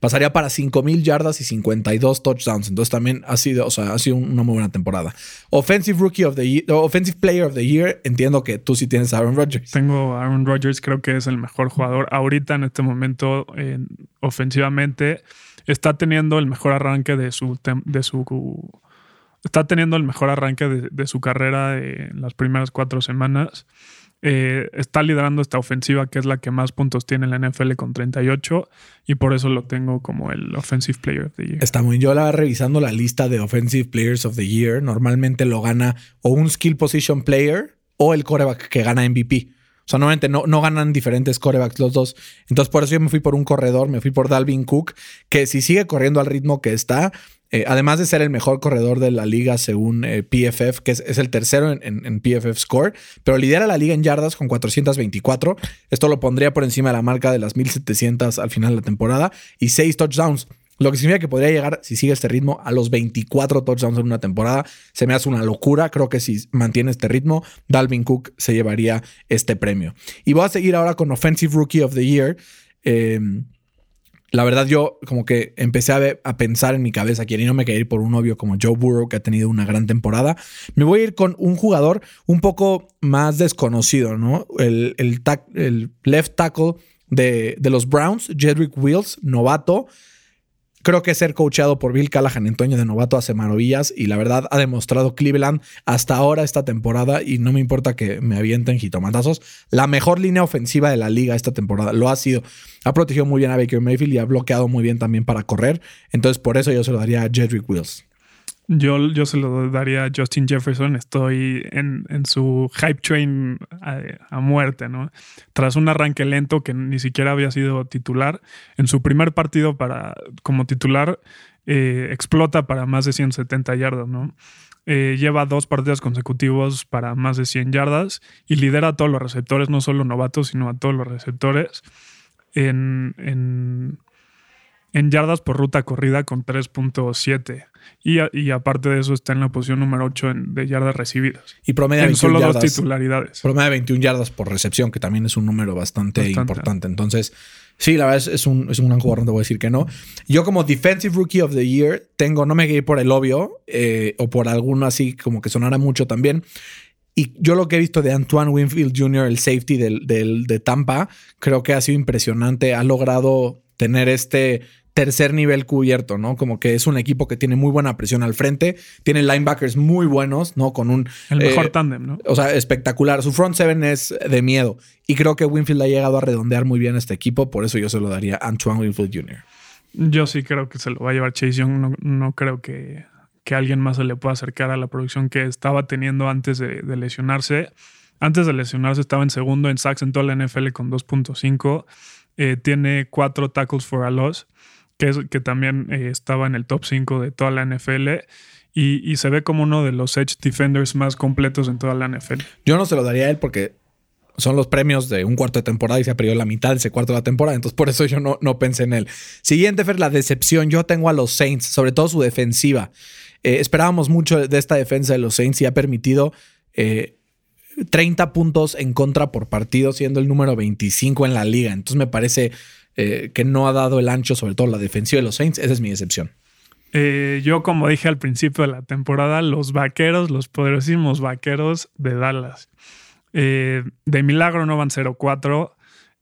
pasaría para 5000 yardas y 52 touchdowns. Entonces también ha sido, o sea, ha sido una muy buena temporada. Offensive Rookie of the Year, Offensive Player of the Year, entiendo que tú sí tienes a Aaron Rodgers. Tengo Aaron Rodgers, creo que es el mejor jugador ahorita en este momento ofensivamente. Está teniendo el mejor arranque de su de su está teniendo el mejor arranque de, de su carrera en las primeras cuatro semanas. Eh, está liderando esta ofensiva que es la que más puntos tiene en la NFL con 38 y por eso lo tengo como el Offensive Player of the Year. Está muy yo la revisando la lista de Offensive Players of the Year, normalmente lo gana o un Skill Position Player o el coreback que gana MVP. Sea, normalmente no, no ganan diferentes corebacks los dos. Entonces, por eso yo me fui por un corredor, me fui por Dalvin Cook, que si sigue corriendo al ritmo que está, eh, además de ser el mejor corredor de la liga según eh, PFF, que es, es el tercero en, en, en, PFF Score, pero lidera la liga en yardas con 424. Esto lo pondría por encima de la marca de las 1700 al final de la temporada y 6 touchdowns. Lo que significa que podría llegar, si sigue este ritmo, a los 24 touchdowns en una temporada. Se me hace una locura. Creo que si mantiene este ritmo, Dalvin Cook se llevaría este premio. Y voy a seguir ahora con Offensive Rookie of the Year. Eh, la verdad, yo como que empecé a, pensar en mi cabeza que no me quería ir por un novio como Joe Burrow, que ha tenido una gran temporada. Me voy a ir con un jugador un poco más desconocido, ¿no? El, el left tackle de, de, los Browns, Jedrick Wills, novato. Creo que ser coachado por Bill Callahan en Toño de novato hace maravillas y la verdad ha demostrado Cleveland hasta ahora esta temporada y no me importa que me avienten jitomatazos. La mejor línea ofensiva de la liga esta temporada lo ha sido. Ha protegido muy bien a Baker Mayfield y ha bloqueado muy bien también para correr. Entonces por eso yo se lo daría a Jedrick Wills. Yo, yo se lo daría a Justin Jefferson. Estoy en, su hype train a, a, muerte, ¿no? Tras un arranque lento que ni siquiera había sido titular, en su primer partido para, como titular eh, explota para más de 170 yardas, ¿no? Eh, lleva dos partidos consecutivos para más de 100 yardas y lidera a todos los receptores, no solo novatos, sino a todos los receptores en, en, en yardas por ruta corrida con 3.7. Y, y, aparte de eso está en la posición número 8 en, de yardas recibidas. Y promedia en solo yardas, dos titularidades. Promedia 21 yardas por recepción, que también es un número bastante, bastante. importante. Entonces, sí, la verdad es, es, un, es un gran jugador, no te voy a decir que no. Yo como Defensive Rookie of the Year tengo, no me quedé por el obvio eh, o por alguno así como que sonara mucho también. Y yo lo que he visto de Antoine Winfield Jr., el safety del, del, de Tampa, creo que ha sido impresionante. Ha logrado tener este tercer nivel cubierto, ¿no? Como que es un equipo que tiene muy buena presión al frente, tiene linebackers muy buenos, ¿no? Con un... El mejor eh, tándem, ¿no? O sea, espectacular. Su front seven es de miedo. Y creo que Winfield ha llegado a redondear muy bien este equipo, por eso yo se lo daría a Antoine Winfield Jr. Yo sí creo que se lo va a llevar Chase Young. No, no creo que, que, alguien más se le pueda acercar a la producción que estaba teniendo antes de, de lesionarse. antes de lesionarse estaba en segundo en sacks en toda la NFL con 2.5. Eh, tiene cuatro tackles for a loss, que, también eh, estaba en el top 5 de toda la NFL. Y, y, se ve como uno de los edge defenders más completos en toda la NFL. Yo no se lo daría a él porque son los premios de un cuarto de temporada y se ha perdido la mitad de ese cuarto de la temporada. Entonces, por eso yo no, no pensé en él. Siguiente, Fer, la decepción. Yo tengo a los Saints, sobre todo su defensiva. Eh, esperábamos mucho de esta defensa de los Saints y ha permitido eh, 30 puntos en contra por partido, siendo el número 25 en la liga. Entonces, me parece eh, que no ha dado el ancho, sobre todo la defensiva de los Saints. Esa es mi decepción. Eh, yo, como dije al principio de la temporada, los vaqueros, los poderosísimos vaqueros de Dallas. Eh, de milagro no van 0-4.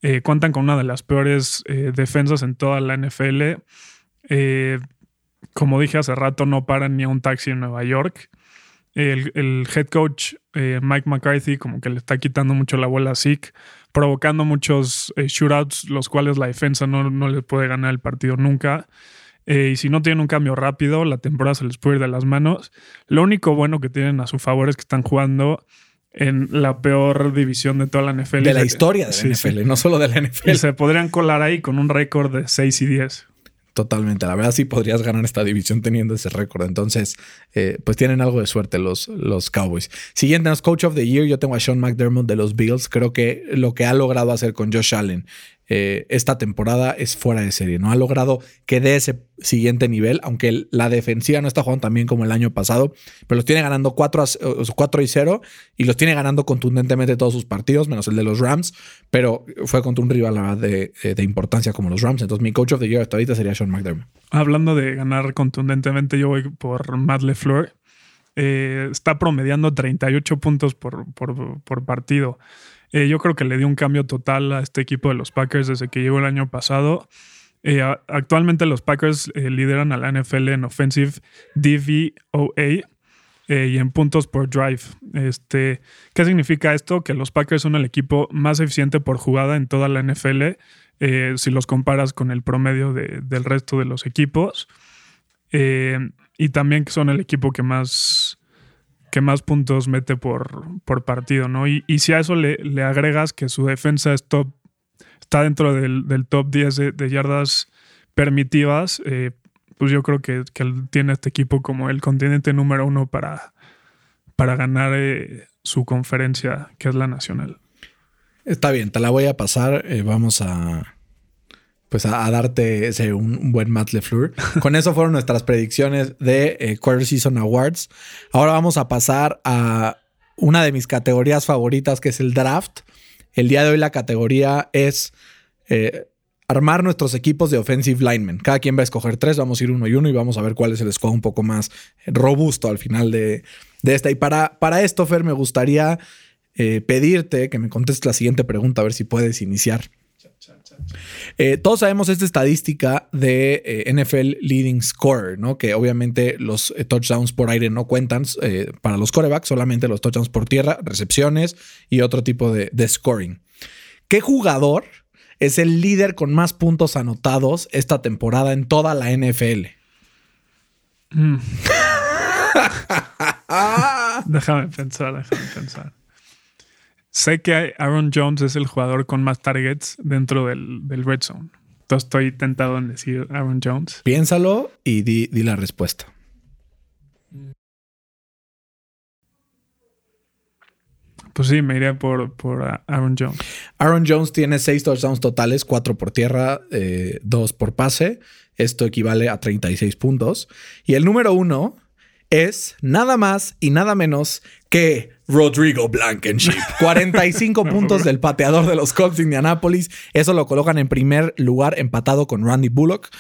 Eh, cuentan con una de las peores defensas en toda la NFL. Como dije hace rato, no paran ni a un taxi en Nueva York. El, head coach Mike McCarthy como que le está quitando mucho la bola a Zeke, provocando muchos eh, shootouts, los cuales la defensa no, no le puede ganar el partido nunca. Eh, y si no tienen un cambio rápido, la temporada se les puede ir de las manos. Lo único bueno que tienen a su favor es que están jugando en la peor división de toda la NFL. De la historia de la Sí, NFL, sí. no solo de la NFL. Y se podrían colar ahí con un récord de 6 y 10. Totalmente. La verdad sí podrías ganar esta división teniendo ese récord. Entonces, eh, pues tienen algo de suerte los, los Cowboys. Siguiente, nos Coach of the Year. Yo tengo a Sean McDermott de los Bills. Creo que lo que ha logrado hacer con Josh Allen eh, esta temporada es fuera de serie. No ha logrado que dé ese siguiente nivel, aunque la defensiva no está jugando tan bien como el año pasado, pero los tiene ganando 4, a, o sea, 4 y 0 y los tiene ganando contundentemente todos sus partidos, menos el de los Rams, pero fue contra un rival de, eh, de importancia como los Rams. Entonces, mi Coach of the Year hasta ahorita sería Sean McDermott. Hablando de ganar contundentemente, yo voy por Matt LeFleur. Eh, está promediando 38 puntos por- por partido. Eh, yo creo que le dio un cambio total a este equipo de los Packers desde que llegó el año pasado. Eh, actualmente los Packers eh, lideran a la NFL en Offensive DVOA y en puntos por drive. Este, ¿Qué significa esto? Que los Packers son el equipo más eficiente por jugada en toda la NFL si los comparas con el promedio de- del resto de los equipos. Y también que son el equipo que más, que más puntos mete por, por partido, ¿no? Y, y si a eso le, le agregas que su defensa es top, está dentro del, del top 10 de, yardas permitidas, eh, pues yo creo que, que tiene este equipo como el continente número uno para, para ganar eh, su conferencia, que es la nacional. Está bien, te la voy a pasar. eh, vamos a. Pues a, a darte ese, un, un buen Matt LeFleur. Con eso fueron nuestras predicciones de eh, Quarter Season Awards. Ahora vamos a pasar a una de mis categorías favoritas, que es el draft. El día de hoy la categoría es eh, armar nuestros equipos de offensive linemen. Cada quien va a escoger tres, vamos a ir uno y uno y vamos a ver cuál es el squad un poco más robusto al final de, de esta. Y para, para esto, Fer, me gustaría eh, pedirte que me contestes la siguiente pregunta, a ver si puedes iniciar. Eh, todos sabemos esta estadística de eh, NFL Leading Scorer, ¿no? Que obviamente los eh, touchdowns por aire no cuentan eh, para los corebacks, solamente los touchdowns por tierra, recepciones y otro tipo de, de scoring. ¿Qué jugador es el líder con más puntos anotados esta temporada en toda la NFL? Déjame pensar, déjame pensar. Sé que Aaron Jones es el jugador con más targets dentro del, del red zone. Entonces estoy tentado en decir Aaron Jones. Piénsalo y di, di la respuesta. Pues sí, me iré por, por uh, Aaron Jones. Aaron Jones tiene seis touchdowns totales, cuatro por tierra, eh, dos por pase. Esto equivale a 36 puntos. Y el número uno es nada más y nada menos que Rodrigo Blankenship. 45 puntos del pateador de los Colts de Indianapolis. Eso lo colocan en primer lugar, empatado con Randy Bullock.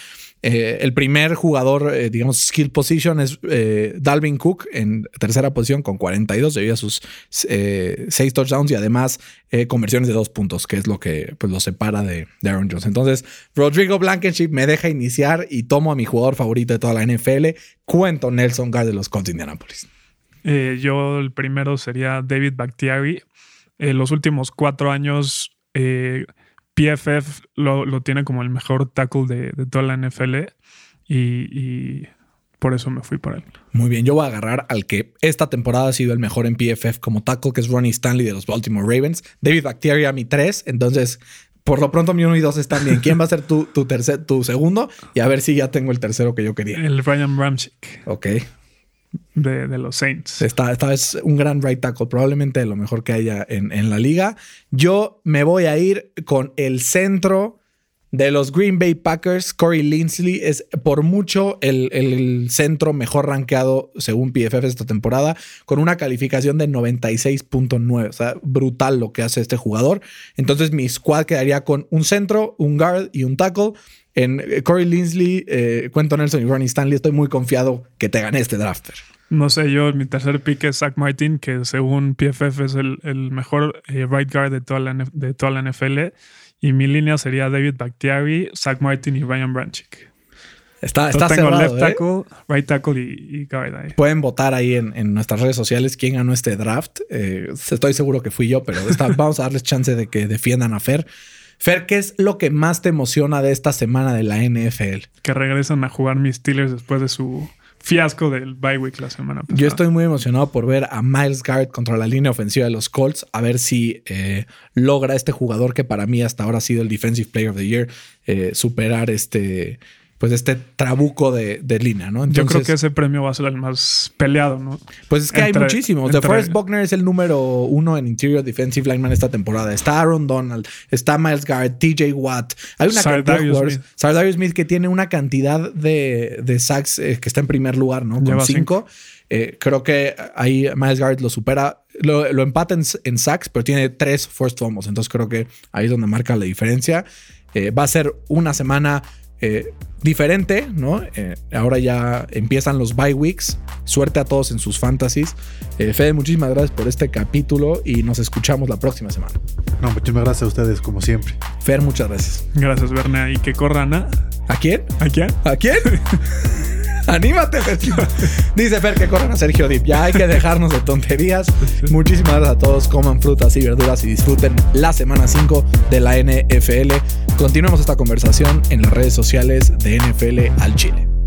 Eh, el primer jugador, eh, digamos, skill position es eh, Dalvin Cook en tercera posición con 42 debido a sus eh, seis touchdowns y además conversiones de dos puntos, que es lo que pues, lo separa de, de Aaron Jones. Entonces, Rodrigo Blankenship me deja iniciar y tomo a mi jugador favorito de toda la NFL, Cuento Nelson Gard de los Colts de Indianapolis. Eh, yo el primero sería David Bakhtiari. Eh, los últimos cuatro años eh, PFF lo, lo tiene como el mejor tackle de, de toda la NFL y, y, por eso me fui por él. Muy bien, yo voy a agarrar al que esta temporada ha sido el mejor en PFF como tackle, que es Ronnie Stanley de los Baltimore Ravens. David Bacteria, mi 3. Entonces, por lo pronto mi 1 y 2 están bien. ¿Quién va a ser tu, tu, tercer, tu segundo? Y a ver si ya tengo el tercero que yo quería. El Ryan Ramchick. Ok. De, los Saints. Esta, esta es un gran right tackle, probablemente lo mejor que haya en, en la liga. Yo me voy a ir con el centro de los Green Bay Packers, Corey Linsley es por mucho el, el, centro mejor rankeado según PFF esta temporada, con una calificación de 96.9. O sea, brutal lo que hace este jugador. Entonces, mi squad quedaría con un centro, un guard y un tackle. En eh, Corey Linsley, eh, Cuento Nelson y Ronnie Stanley, estoy muy confiado que te gané este drafter. No sé, yo, mi tercer pick es Zach Martin, que según PFF es el, el mejor eh, right guard de toda, la, de toda la NFL. Y mi línea sería David Bakhtiari, Zach Martin y Ryan Branchick. Está, está tengo cerrado, left ¿eh? tackle, right tackle y, y guard ahí. Pueden votar ahí en, en, nuestras redes sociales quién ganó este draft. Eh, estoy seguro que fui yo, pero está, vamos a darles chance de que defiendan a Fer. Fer, ¿qué es lo que más te emociona de esta semana de la NFL? Que regresan a jugar mis Steelers después de su fiasco del bye week la semana pasada. Yo estoy muy emocionado por ver a Miles Garrett contra la línea ofensiva de los Colts, a ver si eh, logra este jugador que para mí hasta ahora ha sido el Defensive Player of the Year, eh, superar este, pues este trabuco de, de línea, ¿no? Entonces, Yo creo que ese premio va a ser el más peleado, ¿no? Pues es que entre, hay muchísimos. The Forrest Buckner es el número uno en Interior Defensive Lineman esta temporada. Está Aaron Donald, está Miles Garrett, TJ Watt. Hay una cantidad de jugadores. Sardario Smith que tiene una cantidad de, de sacks eh, que está en primer lugar, ¿no? Con Lleva cinco. Eh, creo que ahí Miles Garrett lo supera, lo, lo empata en, en, sacks, pero tiene tres first fumbles. Entonces creo que ahí es donde marca la diferencia. Eh, va a ser una semana eh, diferente, ¿no? Eh, ahora ya empiezan los bye weeks. Suerte a todos en sus fantasies. Eh, Fede, muchísimas gracias por este capítulo y nos escuchamos la próxima semana. No, muchísimas gracias a ustedes, como siempre. Fer, muchas gracias. Gracias, Berna. Y que corran a. ¿A quién? ¿A quién? ¿A quién? Anímate. Dice Fer que corran a Sergio Dip. Ya hay que dejarnos de tonterías. Muchísimas gracias a todos. Coman frutas y verduras y disfruten la semana 5 de la NFL. Continuemos esta conversación en las redes sociales de NFL al Chile.